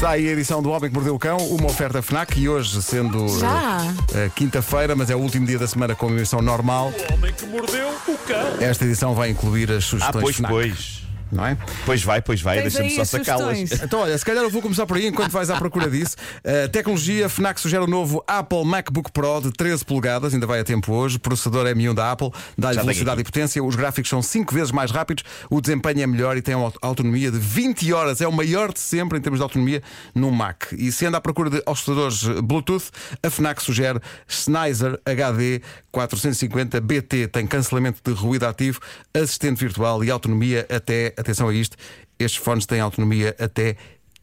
Está aí a edição do Homem que Mordeu o Cão, uma oferta FNAC e hoje, sendo Já? uh, quinta-feira, mas é o último dia da semana com a emissão normal, O homem que mordeu o cão. esta edição vai incluir as Ah, sugestões pois, FNAC. pois. Não é? Pois vai, pois vai, Tens deixa-me só as sacá-las. Então, olha, se calhar eu vou começar por aí enquanto vais à procura disso. Uh, tecnologia, FNAC sugere o novo Apple MacBook Pro de 13 polegadas, ainda vai a tempo hoje. Processador M1 da Apple, dá-lhe velocidade e potência. Os gráficos são 5 vezes mais rápidos, o desempenho é melhor e tem uma autonomia de 20 horas. É o maior de sempre em termos de autonomia no Mac. E se anda à procura de osciladores Bluetooth, a FNAC sugere Sennheiser HD 450 BT. Tem cancelamento de ruído ativo, assistente virtual e autonomia até, atenção a isto, estes fones têm autonomia até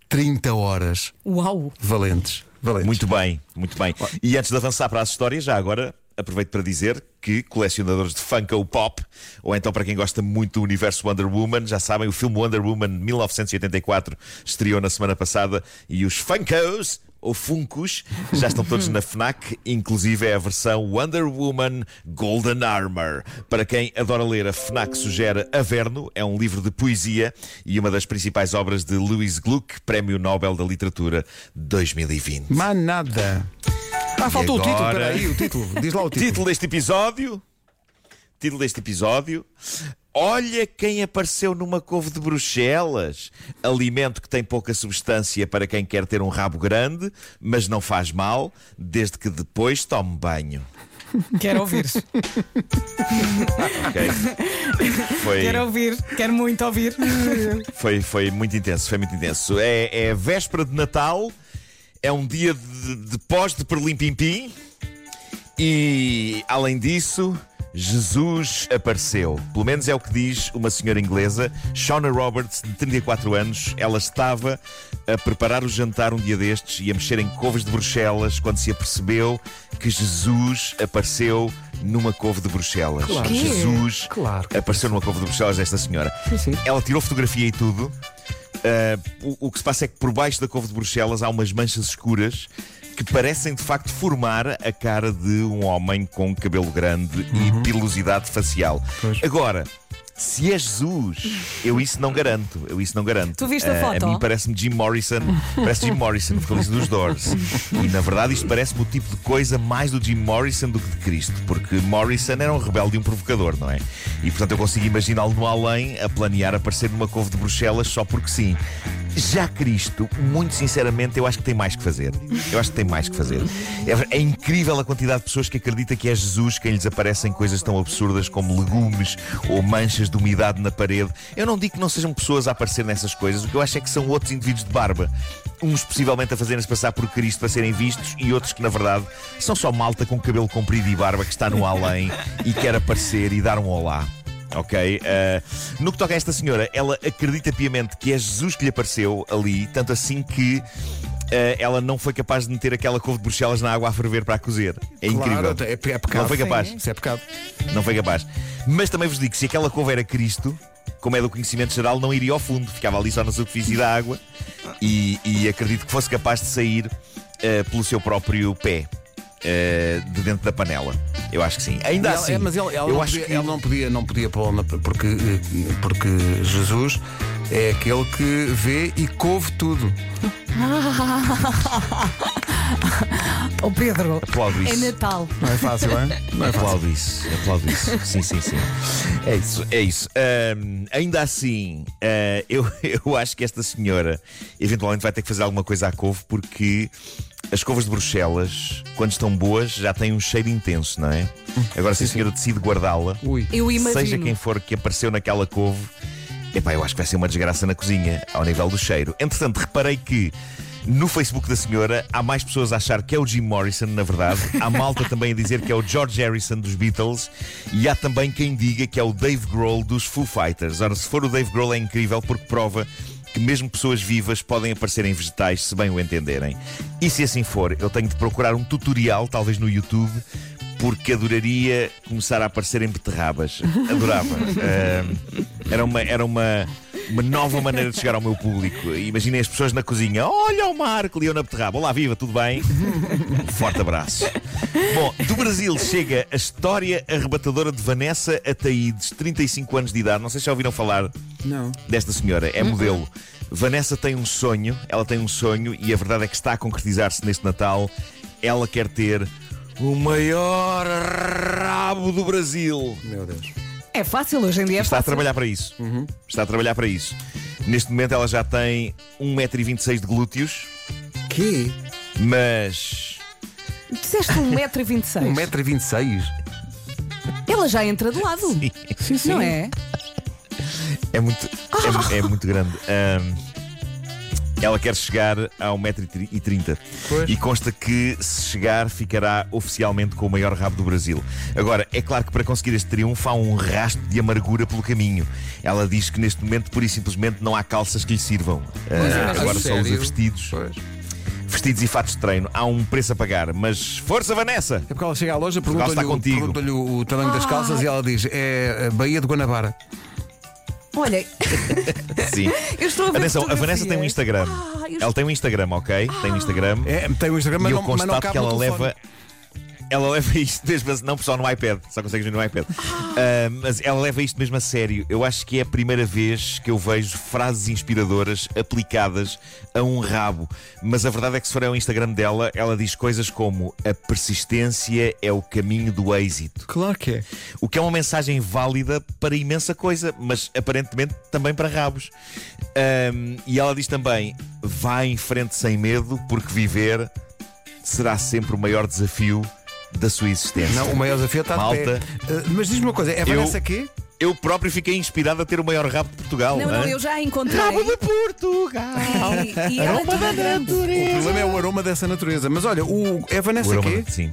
30 horas. Uau! Valentes. Valentes. Muito bem, muito bem. E antes de avançar para as histórias, já agora aproveito para dizer que colecionadores de Funko Pop, ou então para quem gosta muito do universo Wonder Woman, já sabem, o filme Wonder Woman 1984 estreou na semana passada e os Funkos. Ou Funkos já estão todos na Fnac, inclusive é a versão Wonder Woman Golden Armor. Para quem adora ler, a Fnac sugere Averno, é um livro de poesia e uma das principais obras de Louis Gluck, Prémio Nobel da Literatura 2020. Mas nada. Ah, faltou o título, agora? espera aí, o título. Diz lá o título. Título deste episódio. Título deste episódio. Olha quem apareceu numa couve de Bruxelas. Alimento que tem pouca substância para quem quer ter um rabo grande, mas não faz mal, desde que depois tome banho. Quero ouvir. Ok? Foi, Quero ouvir. Quero muito ouvir. foi, foi muito intenso, foi muito intenso. É, é véspera de Natal, é um dia de, de pós de perlim-pim-pim e, além disso, Jesus apareceu. Pelo menos é o que diz uma senhora inglesa, Shauna Roberts, de 34 anos. Ela estava a preparar o jantar um dia destes e a mexer em couves de Bruxelas quando se apercebeu que Jesus apareceu numa couve de Bruxelas. Claro. Jesus Claro apareceu numa couve de Bruxelas desta senhora. sim. Ela tirou fotografia e tudo. Uh, o, o que se passa é que por baixo da couve de Bruxelas há umas manchas escuras que parecem de facto formar a cara de um homem com cabelo grande e pilosidade facial. Pois. Agora. Se é Jesus, eu isso não garanto. Eu isso não garanto. Tu viste a Ah, foto? A mim parece-me Jim Morrison. Parece Jim Morrison, vocalista dos Doors. E na verdade isto parece-me o tipo de coisa mais do Jim Morrison do que de Cristo. Porque Morrison era um rebelde e um provocador, não é? E portanto eu consigo imaginá-lo no além a planear aparecer numa couve de Bruxelas só porque sim. Já Cristo, muito sinceramente, eu acho que tem mais que fazer. Eu acho que tem mais que fazer. É, é incrível a quantidade de pessoas que acredita que é Jesus quem lhes aparecem coisas tão absurdas como legumes ou manchas de umidade na parede. Eu não digo que não sejam pessoas a aparecer nessas coisas, o que eu acho é que são outros indivíduos de barba. Uns possivelmente a fazerem-se passar por Cristo para serem vistos e outros que, na verdade, são só malta com cabelo comprido e barba que está no além e quer aparecer e dar um olá. Ok? Uh, no que toca a esta senhora, ela acredita piamente que é Jesus que lhe apareceu ali, tanto assim que. uh, ela não foi capaz de meter aquela couve de Bruxelas na água a ferver para a cozer. É incrível. Claro, é, é pecado. Não foi capaz. Isso é pecado. Não foi capaz. Mas também vos digo que se aquela couve era Cristo, como é do conhecimento geral, não iria ao fundo, ficava ali só na superfície da água e, e acredito que fosse capaz de sair eh, pelo seu próprio pé. Eh, de dentro da panela. Eu acho que sim. Ainda Ela- assim, é, mas ela, ela eu não acho podia, que ela não podia, não podia pô na porque, eh, porque Jesus é aquele que vê e couve tudo. Oh Pedro. aplaudo É isso. Natal. Não é fácil, é? Não é fácil. Aplaudo isso, aplaudo isso. Sim, sim, sim. É isso, é isso. Ahm, ainda assim, ah, eu, eu acho que esta senhora eventualmente vai ter que fazer alguma coisa à couve porque as couves de Bruxelas, quando estão boas, já têm um cheiro intenso, não é? Agora, se a senhora decide guardá-la, Ui. Eu imagino. seja quem for que apareceu naquela couve, epá, eu acho que vai ser uma desgraça na cozinha, ao nível do cheiro. Entretanto, reparei que no Facebook da senhora há mais pessoas a achar que é o Jim Morrison, na verdade. Há malta também a dizer que é o George Harrison dos Beatles. E há também quem diga que é o Dave Grohl dos Foo Fighters. Ora, se for o Dave Grohl é incrível porque prova que mesmo pessoas vivas podem aparecer em vegetais se bem o entenderem. E se assim for, eu tenho de procurar um tutorial, talvez no YouTube, porque adoraria começar a aparecer em beterrabas. Adorava. Ahm, era uma, era uma, uma nova maneira de chegar ao meu público. Imaginem as pessoas na cozinha. Olha o Marco, e eu na beterraba. Olá, viva, tudo bem? Um forte abraço. Bom, do Brasil chega a história arrebatadora de Vanessa Ataídes, 35 anos de idade. Não sei se já ouviram falar Não. desta senhora. É modelo. Vanessa tem um sonho, ela tem um sonho e a verdade é que está a concretizar-se neste Natal. Ela quer ter o maior rabo do Brasil. Meu Deus. É fácil, hoje em dia é Está a fácil. trabalhar para isso. Está a trabalhar para isso. Neste momento ela já tem 1,26m de glúteos, Que? mas. Disseste 1,26m. 1,26m? Ela já entra de lado. Sim, sim. Não é? É muito, é, é muito grande. Ahm, ela quer chegar a 1,30m. Pois. E consta que, se chegar, ficará oficialmente com o maior rabo do Brasil. Agora, é claro que para conseguir este triunfo há um rastro de amargura pelo caminho. Ela diz que neste momento, pura e simplesmente, não há calças que lhe sirvam. Ah, imagina. agora só usa vestidos. Pois. Vestidos e fatos de treino. Há um preço a pagar. Mas força, Vanessa! É porque ela chega à loja, Portugal está pergunta-lhe o, contigo. pergunta-lhe o, tamanho das calças e ela diz: é a Baía de Guanabara. Olha, Sim. eu estou a ver Atenção, a. Vanessa tem um Instagram. Ah, eu Ela tem um Instagram, ok? Tem um Instagram. É, tem o Instagram, mas e eu não, mas não constato cabe que ela telefone. leva. Ela leva isto mesmo, a- não só no iPad, só consegues ver no iPad. Ah, mas ela leva isto mesmo a sério. Eu acho que é a primeira vez que eu vejo frases inspiradoras aplicadas a um rabo. Mas a verdade é que se for ao Instagram dela, ela diz coisas como a persistência é o caminho do êxito. Claro que é. O que é uma mensagem válida para imensa coisa, mas aparentemente também para rabos. Ahm, e ela diz também: vá em frente sem medo, porque viver será sempre o maior desafio da sua existência. Não, o maior desafio está de Malta. pé. Uh, mas diz-me uma coisa: é a Eu- Vanessa quê? Eu próprio fiquei inspirado a ter o maior rabo de Portugal. Não, não, eu já encontrei. Rabo de Portugal! E, e ela é toda grande. O problema é o aroma dessa natureza. Mas olha, o, é a O Vanessa aroma- quê? Sim.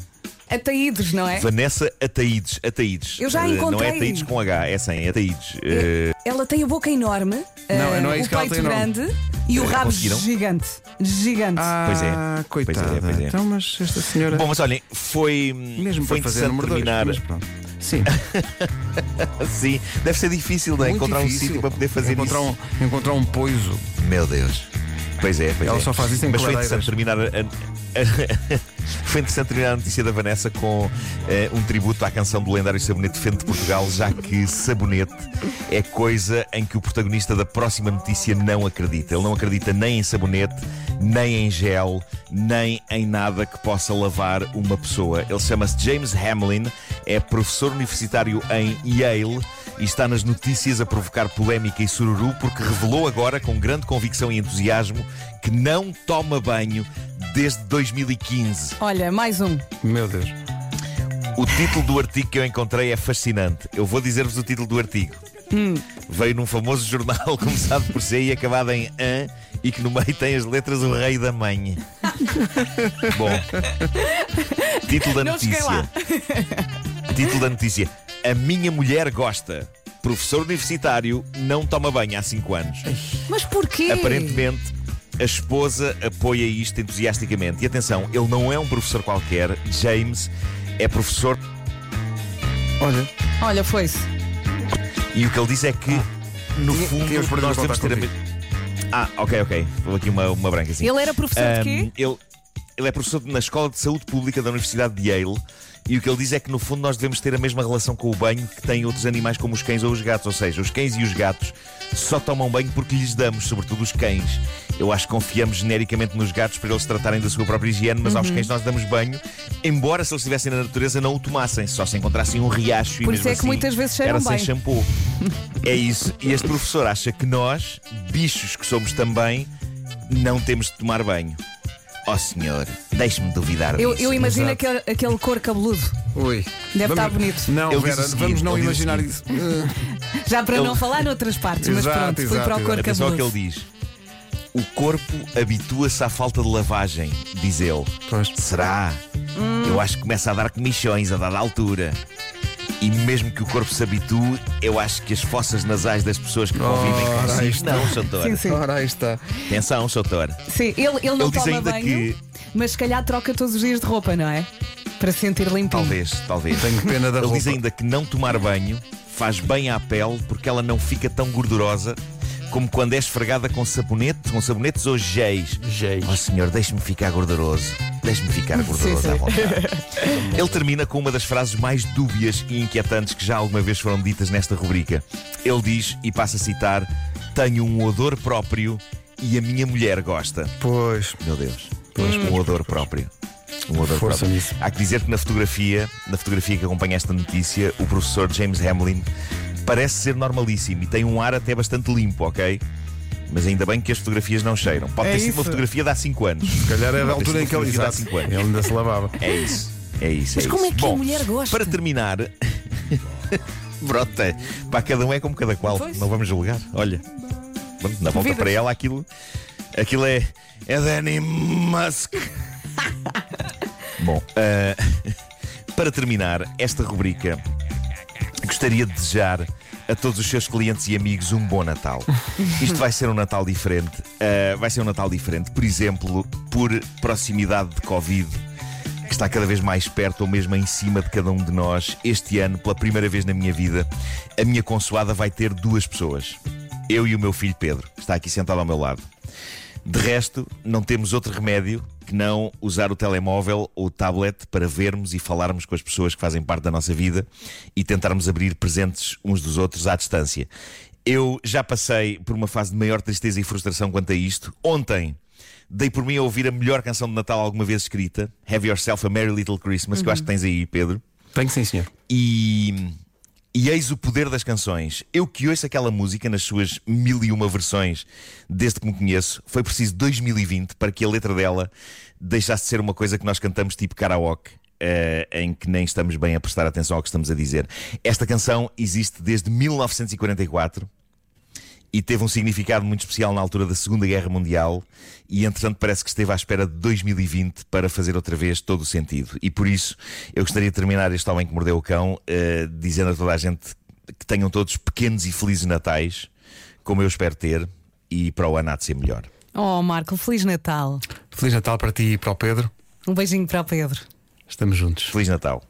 Ataídos, não é? Vanessa Ataídes. Ataídes. Eu já a Eh, Não encontrei. é Ataídes com H, é sem, é Ataídes. Eh, Ela tem a boca enorme, Não, eh, não é o isso que ela peito tem, não. grande e o Eh, rabo conseguiram? gigante. Gigante. Ah, Pois é. coitada. Pois é, pois é. Então, mas esta senhora. Bom, mas olhem, foi, mesmo foi para fazer interessante número dois, terminar. mas pronto. Sim, Sim, deve ser difícil, não é? muito Encontrar um difícil. sítio para poder fazer encontrar isso. Um, encontrar um poiso. Meu Deus. Pois é, pois Ela é. só faz isso em Mas foi interessante terminar a, a- foi interessante terminar a notícia da Vanessa com eh, um tributo à canção do lendário Sabonete Fente de Portugal, já que sabonete é coisa em que o protagonista da próxima notícia não acredita. Ele não acredita nem em sabonete, nem em gel, nem em nada que possa lavar uma pessoa. Ele chama-se James Hamlin, é professor universitário em Yale e está nas notícias a provocar polémica e sururu porque revelou agora, com grande convicção e entusiasmo, que não toma banho desde 2015. Olha, mais um. Meu Deus. O título do artigo que eu encontrei é fascinante. Eu vou dizer-vos o título do artigo. Veio num famoso jornal começado por C e acabado em AN e que no meio tem as letras O Rei da Mãe. Bom, título da Não notícia. lá. Título da notícia: A minha mulher gosta. Professor universitário não toma banho há 5 anos. Mas porquê? Aparentemente, a esposa apoia isto entusiasticamente. E atenção, ele não é um professor qualquer. James é professor. Olha, Olha, foi-se. E o que ele diz é que, no fundo, perdido nós o devemos ter Ah, ok, ok. Vou aqui uma, uma branca assim. Ele era professor de Ahm, quê? ele, ele é professor na Escola de Saúde Pública da Universidade de Yale. E o que ele diz é que, no fundo, nós devemos ter a mesma relação com o banho que têm outros animais, como os cães ou os gatos. Ou seja, os cães e os gatos só tomam banho porque lhes damos, sobretudo os cães. Eu acho que confiamos genericamente nos gatos para eles tratarem da sua própria higiene, mas Uhum. aos cães nós damos banho, embora se eles estivessem na natureza não o tomassem, só se encontrassem um riacho e Por mesmo isso é que assim muitas vezes cheiram era sem bem. shampoo. É isso. E este professor acha que nós, bichos que somos também, não temos de tomar banho. Oh senhor, deixe-me duvidar Eu, disso. eu imagino exato. aquele, aquele cor cabeludo. ui. Deve Vamos- estar bonito. Não, Ele diz Vera, o seguinte, vamos não ele diz o imaginar isso. Uh, Já para Ele- não falar noutras partes, mas Exato, pronto, fui exato, para o cor exato. Atenção ao que cabeludo. ele diz. O corpo habitua-se à falta de lavagem, diz ele. Pois. Será? Hum. Eu acho que começa a dar comichões a dada altura. E mesmo que o corpo se habitue, eu acho que as fossas nasais das pessoas que convivem consigo. está. Não, Soutor. Sim, sim. Ora, aí está. Atenção, Soutor. Sim, ele, ele não Ele toma banho, que- mas se calhar troca todos os dias de roupa, não é? Para se sentir limpinho. Talvez, talvez. Tenho pena da Ele roupa. diz ainda que não tomar banho faz bem à pele porque ela não fica tão gordurosa como quando é esfregada com sabonete, com sabonetes ou géis. Géis. Oh senhor, deixe-me ficar gorduroso. Deixe-me ficar gorduroso sim. à vontade. Ele termina com uma das frases mais dúbias e inquietantes que já alguma vez foram ditas nesta rubrica. Ele diz, e passa a citar: Tenho um odor próprio e a minha mulher gosta. Pois. Meu Deus. Pois, um odor próprio. Um odor Força próprio. nisso. Há que dizer que na fotografia, na fotografia que acompanha esta notícia, o professor James Hamlin parece ser normalíssimo e tem um ar até bastante limpo, ok? Mas ainda bem que as fotografias não cheiram. Pode É ter sido isso. uma fotografia de há 5 anos. Se calhar é da Pode ter altura em sido que ele há cinco anos. Ele ainda se lavava. É isso. É isso. Mas é como isso. é que a Bom, mulher gosta? Para terminar. Brota. Para cada um é como cada qual. Pois. Não vamos julgar. Olha. Pronto, Na volta Vidas. para ela aquilo. Aquilo é. É Danny Musk. Bom, ah, para terminar esta rubrica, gostaria de desejar a todos os seus clientes e amigos um bom Natal. Isto vai ser um Natal diferente. Ah, vai ser um Natal diferente, por exemplo, por proximidade de Covid que está cada vez mais perto ou mesmo em cima de cada um de nós. Este ano, pela primeira vez na minha vida, a minha consoada vai ter duas pessoas. Eu e o meu filho Pedro, que está aqui sentado ao meu lado. De resto, não temos outro remédio que não usar o telemóvel ou o tablet para vermos e falarmos com as pessoas que fazem parte da nossa vida e tentarmos abrir presentes uns dos outros à distância. Eu já passei por uma fase de maior tristeza e frustração quanto a isto. Ontem dei por mim a ouvir a melhor canção de Natal alguma vez escrita, Have Yourself a Merry Little Christmas, que eu acho que tens aí, Pedro. Tenho sim, senhor. E, e eis o poder das canções. Eu que ouço aquela música nas suas mil e uma versões desde que me conheço, foi preciso 2020 para que a letra dela deixasse de ser uma coisa que nós cantamos tipo karaoke. eh, em que nem estamos bem a prestar atenção ao que estamos a dizer. Esta canção existe desde 1944 e teve um significado muito especial na altura da Segunda Guerra Mundial e entretanto parece que esteve à espera de 2020 para fazer outra vez todo o sentido. E por isso eu gostaria de terminar este Homem que Mordeu o Cão eh, dizendo a toda a gente que tenham todos pequenos e felizes natais, como eu espero ter, e para o ano há de ser melhor. Oh, Marco, Feliz Natal. Feliz Natal para ti e para o Pedro. Um beijinho para o Pedro. Estamos juntos. Feliz Natal.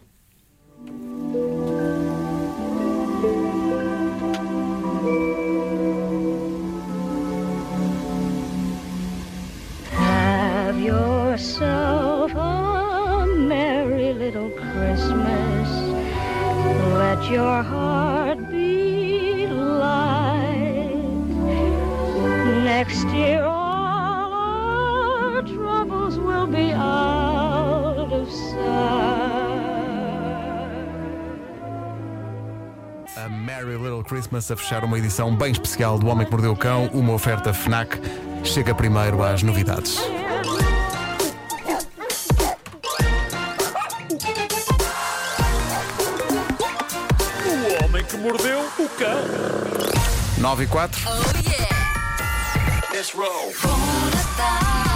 Yourself a merry little Christmas. Let your heart be light. Next year, all our troubles will be out of sight. A Merry Little Christmas a fechar uma edição bem especial do Homem que Mordeu o Cão, uma oferta FNAC. Chega primeiro às novidades. 9 e 4. Bom Natal